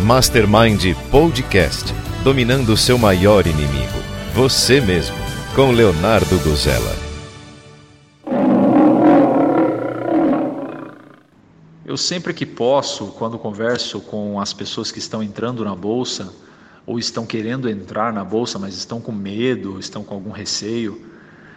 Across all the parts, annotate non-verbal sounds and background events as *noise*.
Mastermind Podcast Dominando o seu maior inimigo, você mesmo, com Leonardo Gozella. Eu sempre que posso, quando converso com as pessoas que estão entrando na bolsa ou estão querendo entrar na bolsa, mas estão com medo, estão com algum receio,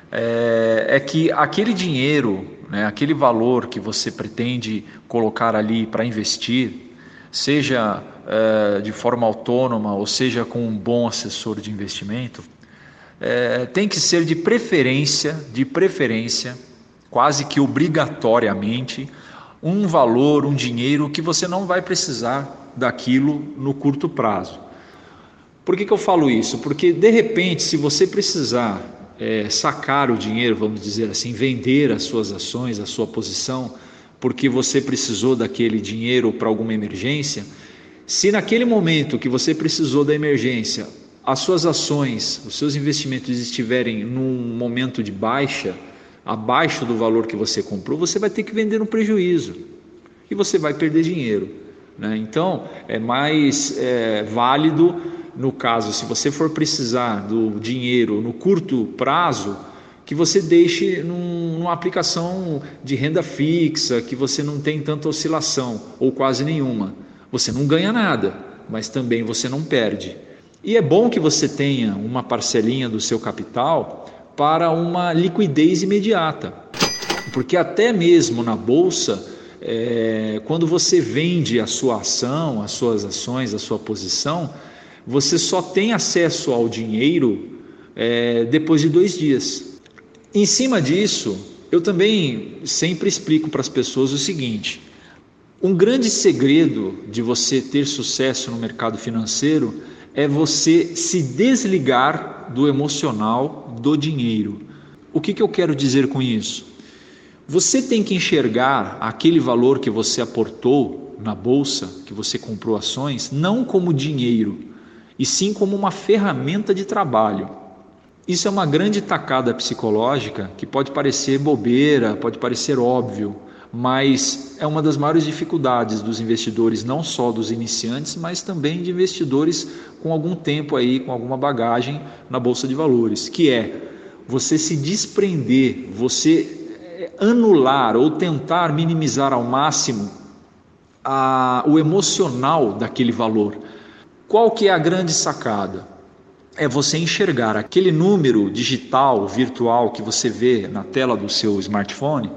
é, é que aquele dinheiro, né, aquele valor que você pretende colocar ali para investir, seja é, de forma autônoma ou seja com um bom assessor de investimento, é, tem que ser de preferência, de preferência, quase que obrigatoriamente, um valor, um dinheiro que você não vai precisar daquilo no curto prazo. Por que, que eu falo isso? Porque de repente, se você precisar é, sacar o dinheiro, vamos dizer assim, vender as suas ações, a sua posição, porque você precisou daquele dinheiro para alguma emergência, se naquele momento que você precisou da emergência, as suas ações, os seus investimentos estiverem num momento de baixa, abaixo do valor que você comprou, você vai ter que vender no prejuízo e você vai perder dinheiro. Né? Então, é mais é, válido, no caso, se você for precisar do dinheiro no curto prazo, que você deixe num, numa aplicação de renda fixa, que você não tem tanta oscilação ou quase nenhuma. Você não ganha nada, mas também você não perde. E é bom que você tenha uma parcelinha do seu capital para uma liquidez imediata, porque até mesmo na bolsa, é, quando você vende a sua ação, as suas ações, a sua posição, você só tem acesso ao dinheiro é, depois de dois dias. Em cima disso, eu também sempre explico para as pessoas o seguinte: um grande segredo de você ter sucesso no mercado financeiro é você se desligar do emocional do dinheiro. O que, que eu quero dizer com isso? Você tem que enxergar aquele valor que você aportou na bolsa, que você comprou ações, não como dinheiro, e sim como uma ferramenta de trabalho. Isso é uma grande tacada psicológica que pode parecer bobeira, pode parecer óbvio, mas é uma das maiores dificuldades dos investidores, não só dos iniciantes, mas também de investidores com algum tempo aí, com alguma bagagem na bolsa de valores, que é você se desprender, você eh, anular ou tentar minimizar ao máximo a, o emocional daquele valor. Qual que é a grande sacada? É você enxergar aquele número digital, virtual que você vê na tela do seu smartphone,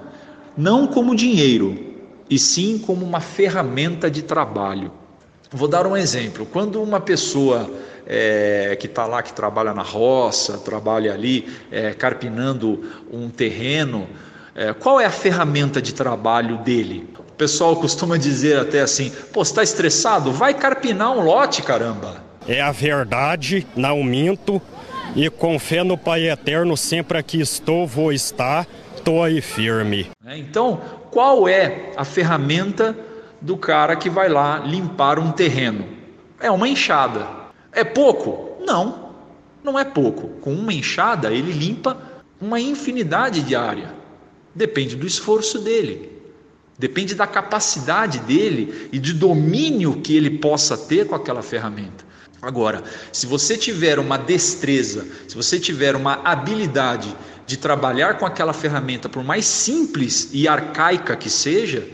não como dinheiro, e sim como uma ferramenta de trabalho. Vou dar um exemplo. Quando uma pessoa é, que está lá, que trabalha na roça, trabalha ali é, carpinando um terreno, é, qual é a ferramenta de trabalho dele? O pessoal costuma dizer até assim: pô, está estressado? Vai carpinar um lote, caramba é a verdade, não minto, e com fé no Pai Eterno, sempre aqui estou, vou estar, estou aí firme. É, então, qual é a ferramenta do cara que vai lá limpar um terreno? É uma enxada. É pouco? Não, não é pouco. Com uma enxada, ele limpa uma infinidade de área. Depende do esforço dele. Depende da capacidade dele e de domínio que ele possa ter com aquela ferramenta. Agora, se você tiver uma destreza, se você tiver uma habilidade de trabalhar com aquela ferramenta, por mais simples e arcaica que seja,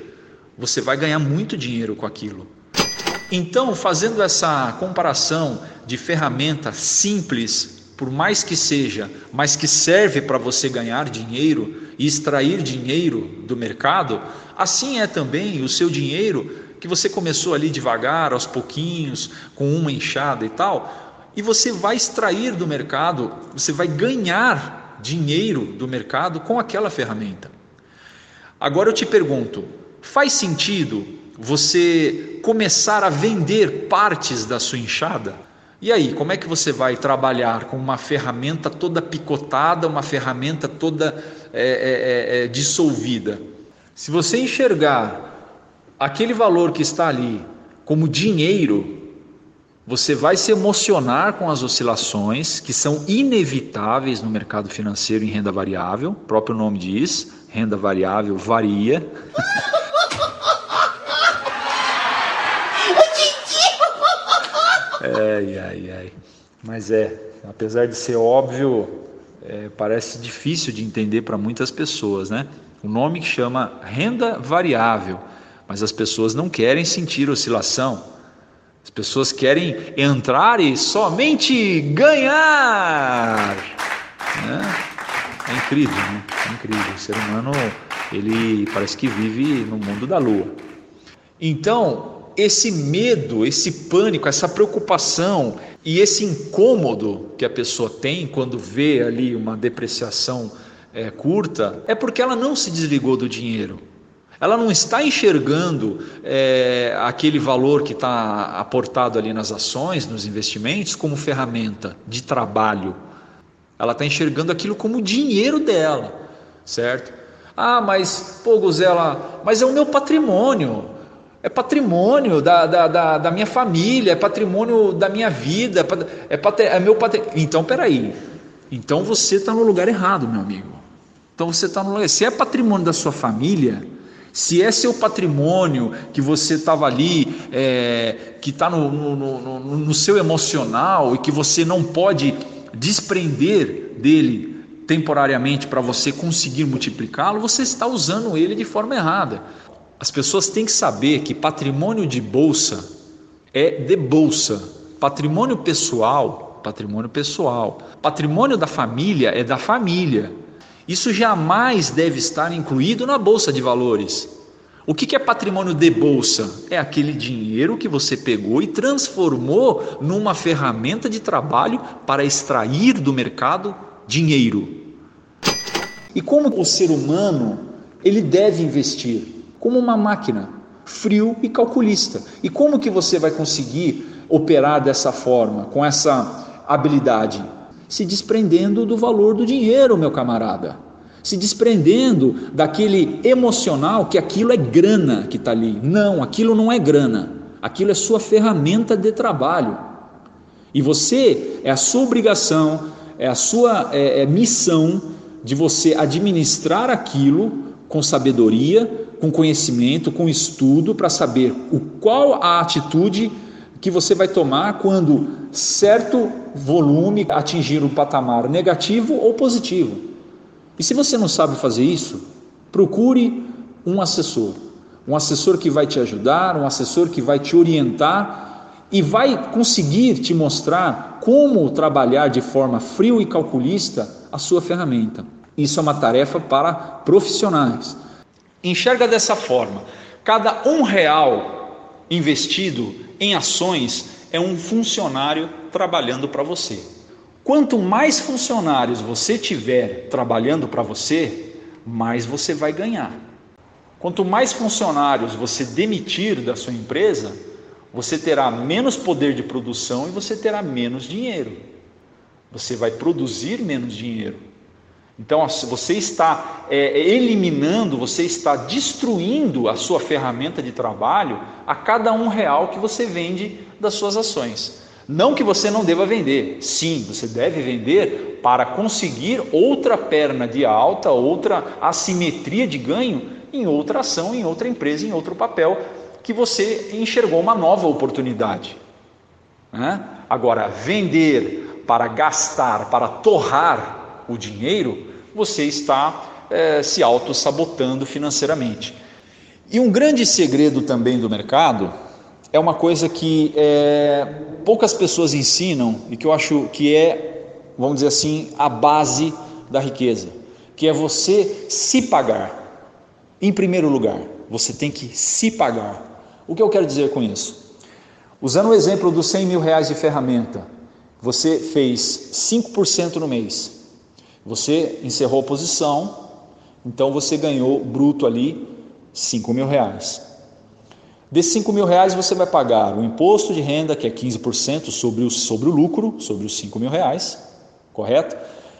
você vai ganhar muito dinheiro com aquilo. Então, fazendo essa comparação de ferramenta simples, por mais que seja, mas que serve para você ganhar dinheiro e extrair dinheiro do mercado, assim é também o seu dinheiro que você começou ali devagar, aos pouquinhos, com uma enxada e tal, e você vai extrair do mercado, você vai ganhar dinheiro do mercado com aquela ferramenta. Agora eu te pergunto, faz sentido você começar a vender partes da sua enxada? E aí, como é que você vai trabalhar com uma ferramenta toda picotada, uma ferramenta toda é, é, é, dissolvida? Se você enxergar aquele valor que está ali como dinheiro, você vai se emocionar com as oscilações que são inevitáveis no mercado financeiro em renda variável, o próprio nome diz, renda variável varia. *laughs* ai, ai, ai. Mas é, apesar de ser óbvio, é, parece difícil de entender para muitas pessoas, né? O nome que chama renda variável, mas as pessoas não querem sentir oscilação. As pessoas querem entrar e somente ganhar. Né? É incrível, né? É incrível. O ser humano, ele parece que vive no mundo da lua. Então, esse medo, esse pânico, essa preocupação e esse incômodo que a pessoa tem quando vê ali uma depreciação é, curta, é porque ela não se desligou do dinheiro. Ela não está enxergando é, aquele valor que está aportado ali nas ações, nos investimentos, como ferramenta de trabalho. Ela está enxergando aquilo como dinheiro dela, certo? Ah, mas, pô, Guzela, mas é o meu patrimônio. É patrimônio da, da, da, da minha família, é patrimônio da minha vida, é, patri, é meu patrimônio. Então, peraí. Então você está no lugar errado, meu amigo. Então você está no lugar. Se é patrimônio da sua família, se é seu patrimônio que você estava ali, é, que está no, no, no, no seu emocional e que você não pode desprender dele temporariamente para você conseguir multiplicá-lo, você está usando ele de forma errada. As pessoas têm que saber que patrimônio de bolsa é de bolsa. Patrimônio pessoal, patrimônio pessoal. Patrimônio da família é da família. Isso jamais deve estar incluído na bolsa de valores. O que é patrimônio de bolsa? É aquele dinheiro que você pegou e transformou numa ferramenta de trabalho para extrair do mercado dinheiro. E como o ser humano ele deve investir? Como uma máquina, frio e calculista. E como que você vai conseguir operar dessa forma, com essa habilidade? Se desprendendo do valor do dinheiro, meu camarada se desprendendo daquele emocional que aquilo é grana que está ali. Não, aquilo não é grana, aquilo é sua ferramenta de trabalho. E você, é a sua obrigação, é a sua é, é missão de você administrar aquilo com sabedoria, com conhecimento, com estudo, para saber o qual a atitude que você vai tomar quando certo volume atingir um patamar negativo ou positivo. E se você não sabe fazer isso, procure um assessor. Um assessor que vai te ajudar, um assessor que vai te orientar e vai conseguir te mostrar como trabalhar de forma frio e calculista a sua ferramenta. Isso é uma tarefa para profissionais. Enxerga dessa forma: cada um real investido em ações é um funcionário trabalhando para você. Quanto mais funcionários você tiver trabalhando para você, mais você vai ganhar. Quanto mais funcionários você demitir da sua empresa, você terá menos poder de produção e você terá menos dinheiro. Você vai produzir menos dinheiro. Então, você está é, eliminando, você está destruindo a sua ferramenta de trabalho a cada um real que você vende das suas ações. Não que você não deva vender, sim, você deve vender para conseguir outra perna de alta, outra assimetria de ganho em outra ação, em outra empresa, em outro papel, que você enxergou uma nova oportunidade. Né? Agora, vender para gastar, para torrar o dinheiro, você está é, se auto-sabotando financeiramente. E um grande segredo também do mercado é uma coisa que é, poucas pessoas ensinam e que eu acho que é, vamos dizer assim, a base da riqueza, que é você se pagar. Em primeiro lugar, você tem que se pagar. O que eu quero dizer com isso? Usando o exemplo dos 100 mil reais de ferramenta, você fez 5% no mês, você encerrou a posição, então você ganhou bruto ali 5 mil reais. Desses 5 mil reais você vai pagar o imposto de renda, que é 15% sobre o, sobre o lucro, sobre os 5 mil reais, correto?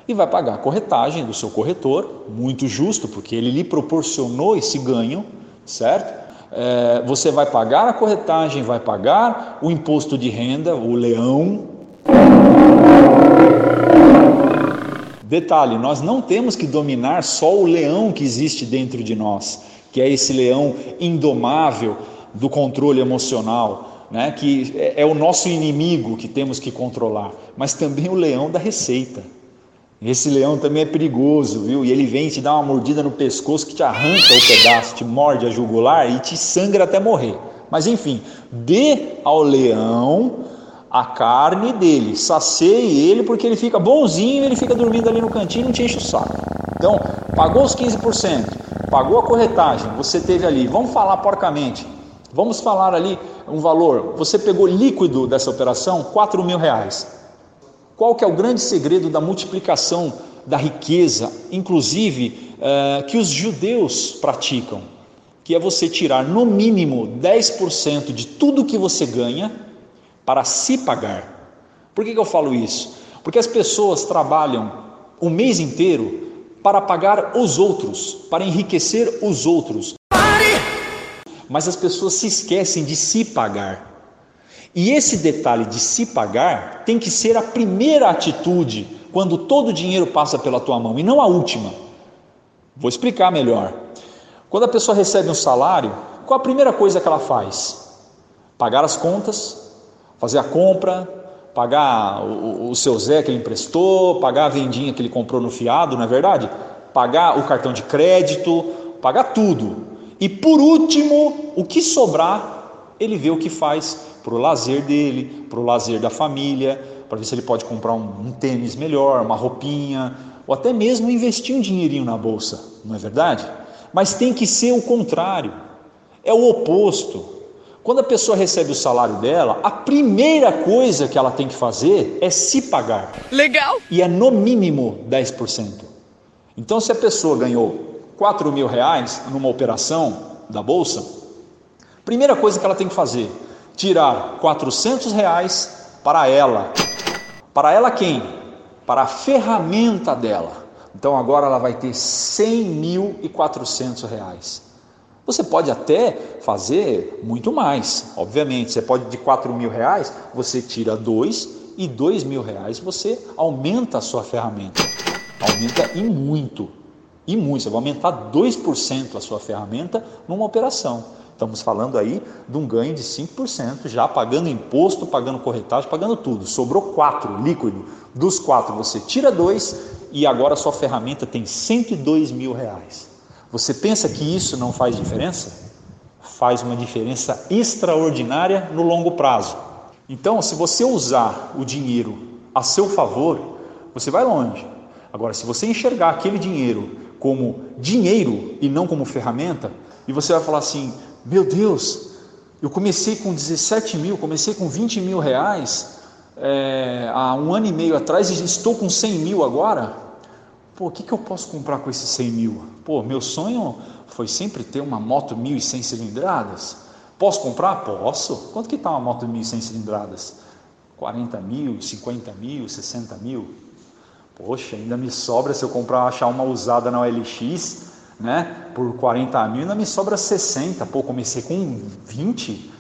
E vai pagar a corretagem do seu corretor, muito justo, porque ele lhe proporcionou esse ganho, certo? É, você vai pagar a corretagem, vai pagar o imposto de renda, o leão. Detalhe: nós não temos que dominar só o leão que existe dentro de nós, que é esse leão indomável do controle emocional. né, que é, é o nosso inimigo que temos que controlar, mas também o leão da receita. Esse leão também é perigoso, viu? E ele vem te dar uma mordida no pescoço que te arranca o pedaço, te morde a jugular e te sangra até morrer. Mas enfim, dê ao leão a carne dele, sacie ele porque ele fica bonzinho, ele fica dormindo ali no cantinho e não te enche o saco. Então, pagou os 15%, pagou a corretagem, você teve ali, vamos falar porcamente, vamos falar ali um valor, você pegou líquido dessa operação, 4 mil reais. Qual que é o grande segredo da multiplicação da riqueza, inclusive eh, que os judeus praticam? Que é você tirar no mínimo 10% de tudo que você ganha para se pagar. Por que, que eu falo isso? Porque as pessoas trabalham o mês inteiro para pagar os outros, para enriquecer os outros. Mas as pessoas se esquecem de se pagar. E esse detalhe de se pagar tem que ser a primeira atitude quando todo o dinheiro passa pela tua mão e não a última. Vou explicar melhor. Quando a pessoa recebe um salário, qual a primeira coisa que ela faz? Pagar as contas, fazer a compra, pagar o, o seu Zé que ele emprestou, pagar a vendinha que ele comprou no fiado, não é verdade? Pagar o cartão de crédito, pagar tudo. E por último, o que sobrar, ele vê o que faz para o lazer dele, para o lazer da família, para ver se ele pode comprar um, um tênis melhor, uma roupinha, ou até mesmo investir um dinheirinho na bolsa, não é verdade? Mas tem que ser o contrário, é o oposto. Quando a pessoa recebe o salário dela, a primeira coisa que ela tem que fazer é se pagar. Legal! E é no mínimo 10%. Então, se a pessoa ganhou 4 mil reais numa operação da bolsa, primeira coisa que ela tem que fazer, tirar 400 reais para ela. Para ela quem? Para a ferramenta dela. Então agora ela vai ter 100.400 reais. Você pode até fazer muito mais, obviamente. Você pode de 4 mil reais, você tira dois e dois mil reais você aumenta a sua ferramenta. Aumenta e muito. E muito. Você vai aumentar 2% a sua ferramenta numa operação. Estamos falando aí de um ganho de 5%, já pagando imposto, pagando corretagem, pagando tudo. Sobrou 4 líquido. Dos 4 você tira 2 e agora a sua ferramenta tem 102 mil reais. Você pensa que isso não faz diferença? Faz uma diferença extraordinária no longo prazo. Então, se você usar o dinheiro a seu favor, você vai longe. Agora, se você enxergar aquele dinheiro como dinheiro e não como ferramenta, e você vai falar assim: meu Deus, eu comecei com 17 mil, comecei com 20 mil reais é, há um ano e meio atrás e estou com 100 mil agora. Pô, o que, que eu posso comprar com esses 100 mil? Pô, meu sonho foi sempre ter uma moto 1.100 cilindradas. Posso comprar? Posso. Quanto que está uma moto 1.100 cilindradas? 40 mil, 50 mil, 60 mil? Poxa, ainda me sobra se eu comprar, achar uma usada na OLX, né? Por 40 mil, ainda me sobra 60. Pô, comecei com 20.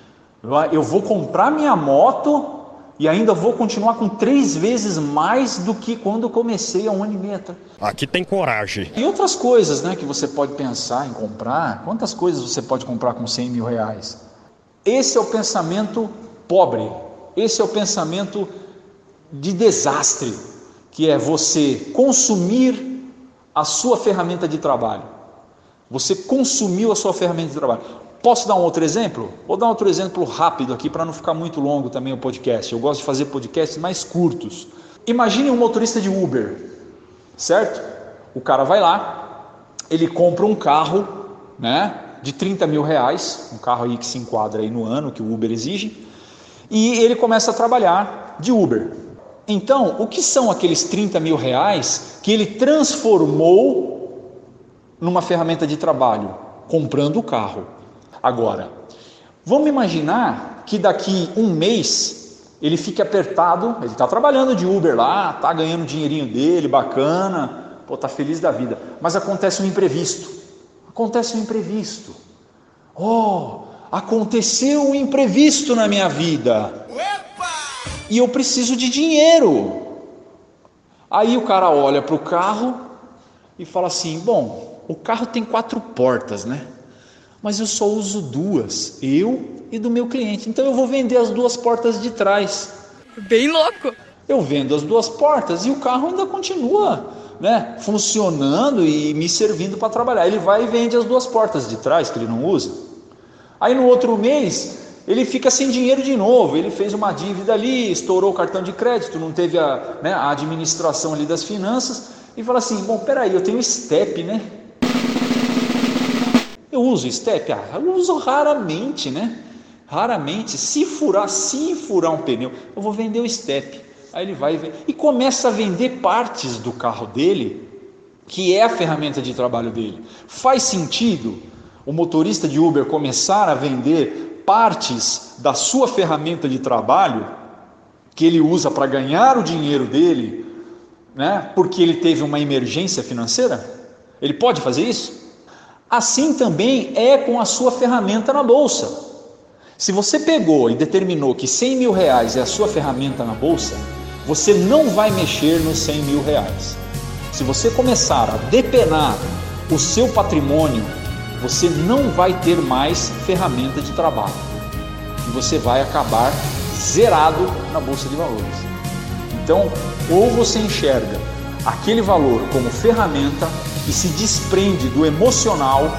Eu vou comprar minha moto e ainda vou continuar com três vezes mais do que quando comecei há um ano e meio atrás. Aqui tem coragem. E outras coisas né, que você pode pensar em comprar. Quantas coisas você pode comprar com 100 mil reais? Esse é o pensamento pobre. Esse é o pensamento de desastre, que é você consumir a sua ferramenta de trabalho. Você consumiu a sua ferramenta de trabalho. Posso dar um outro exemplo? Vou dar outro exemplo rápido aqui para não ficar muito longo também o podcast. Eu gosto de fazer podcasts mais curtos. Imagine um motorista de Uber, certo? O cara vai lá, ele compra um carro, né, de 30 mil reais, um carro aí que se enquadra aí no ano que o Uber exige, e ele começa a trabalhar de Uber. Então, o que são aqueles 30 mil reais que ele transformou numa ferramenta de trabalho? Comprando o carro. Agora, vamos imaginar que daqui um mês ele fique apertado, ele está trabalhando de Uber lá, está ganhando o dinheirinho dele, bacana, pô, está feliz da vida, mas acontece um imprevisto. Acontece um imprevisto. Oh, aconteceu um imprevisto na minha vida. E eu preciso de dinheiro. Aí o cara olha para o carro e fala assim: bom, o carro tem quatro portas, né? Mas eu só uso duas, eu e do meu cliente. Então eu vou vender as duas portas de trás. Bem louco. Eu vendo as duas portas e o carro ainda continua né, funcionando e me servindo para trabalhar. Ele vai e vende as duas portas de trás que ele não usa. Aí no outro mês ele fica sem dinheiro de novo. Ele fez uma dívida ali, estourou o cartão de crédito, não teve a, né, a administração ali das finanças e fala assim: bom, peraí, eu tenho step, né? Eu uso step? Ah, eu uso raramente, né? Raramente. Se furar, se furar um pneu, eu vou vender o step. Aí ele vai e começa a vender partes do carro dele, que é a ferramenta de trabalho dele. Faz sentido o motorista de Uber começar a vender partes da sua ferramenta de trabalho que ele usa para ganhar o dinheiro dele, né? Porque ele teve uma emergência financeira? Ele pode fazer isso? Assim também é com a sua ferramenta na bolsa. Se você pegou e determinou que 100 mil reais é a sua ferramenta na bolsa, você não vai mexer nos 100 mil reais. Se você começar a depenar o seu patrimônio, você não vai ter mais ferramenta de trabalho e você vai acabar zerado na bolsa de valores. Então, ou você enxerga aquele valor como ferramenta e se desprende do emocional,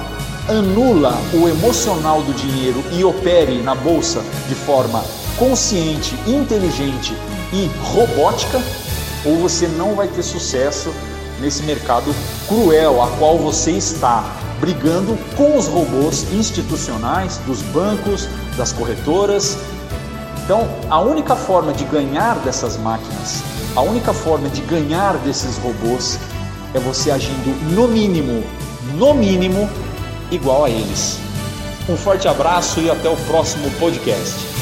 anula o emocional do dinheiro e opere na bolsa de forma consciente, inteligente e robótica, ou você não vai ter sucesso nesse mercado cruel a qual você está brigando com os robôs institucionais dos bancos, das corretoras. Então, a única forma de ganhar dessas máquinas, a única forma de ganhar desses robôs é você agindo no mínimo, no mínimo, igual a eles. Um forte abraço e até o próximo podcast.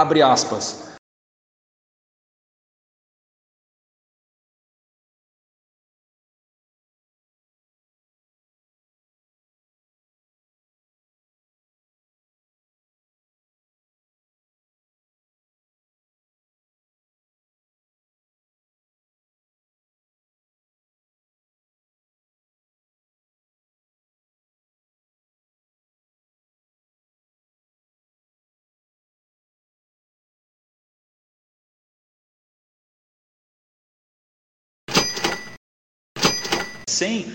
Abre aspas. Sem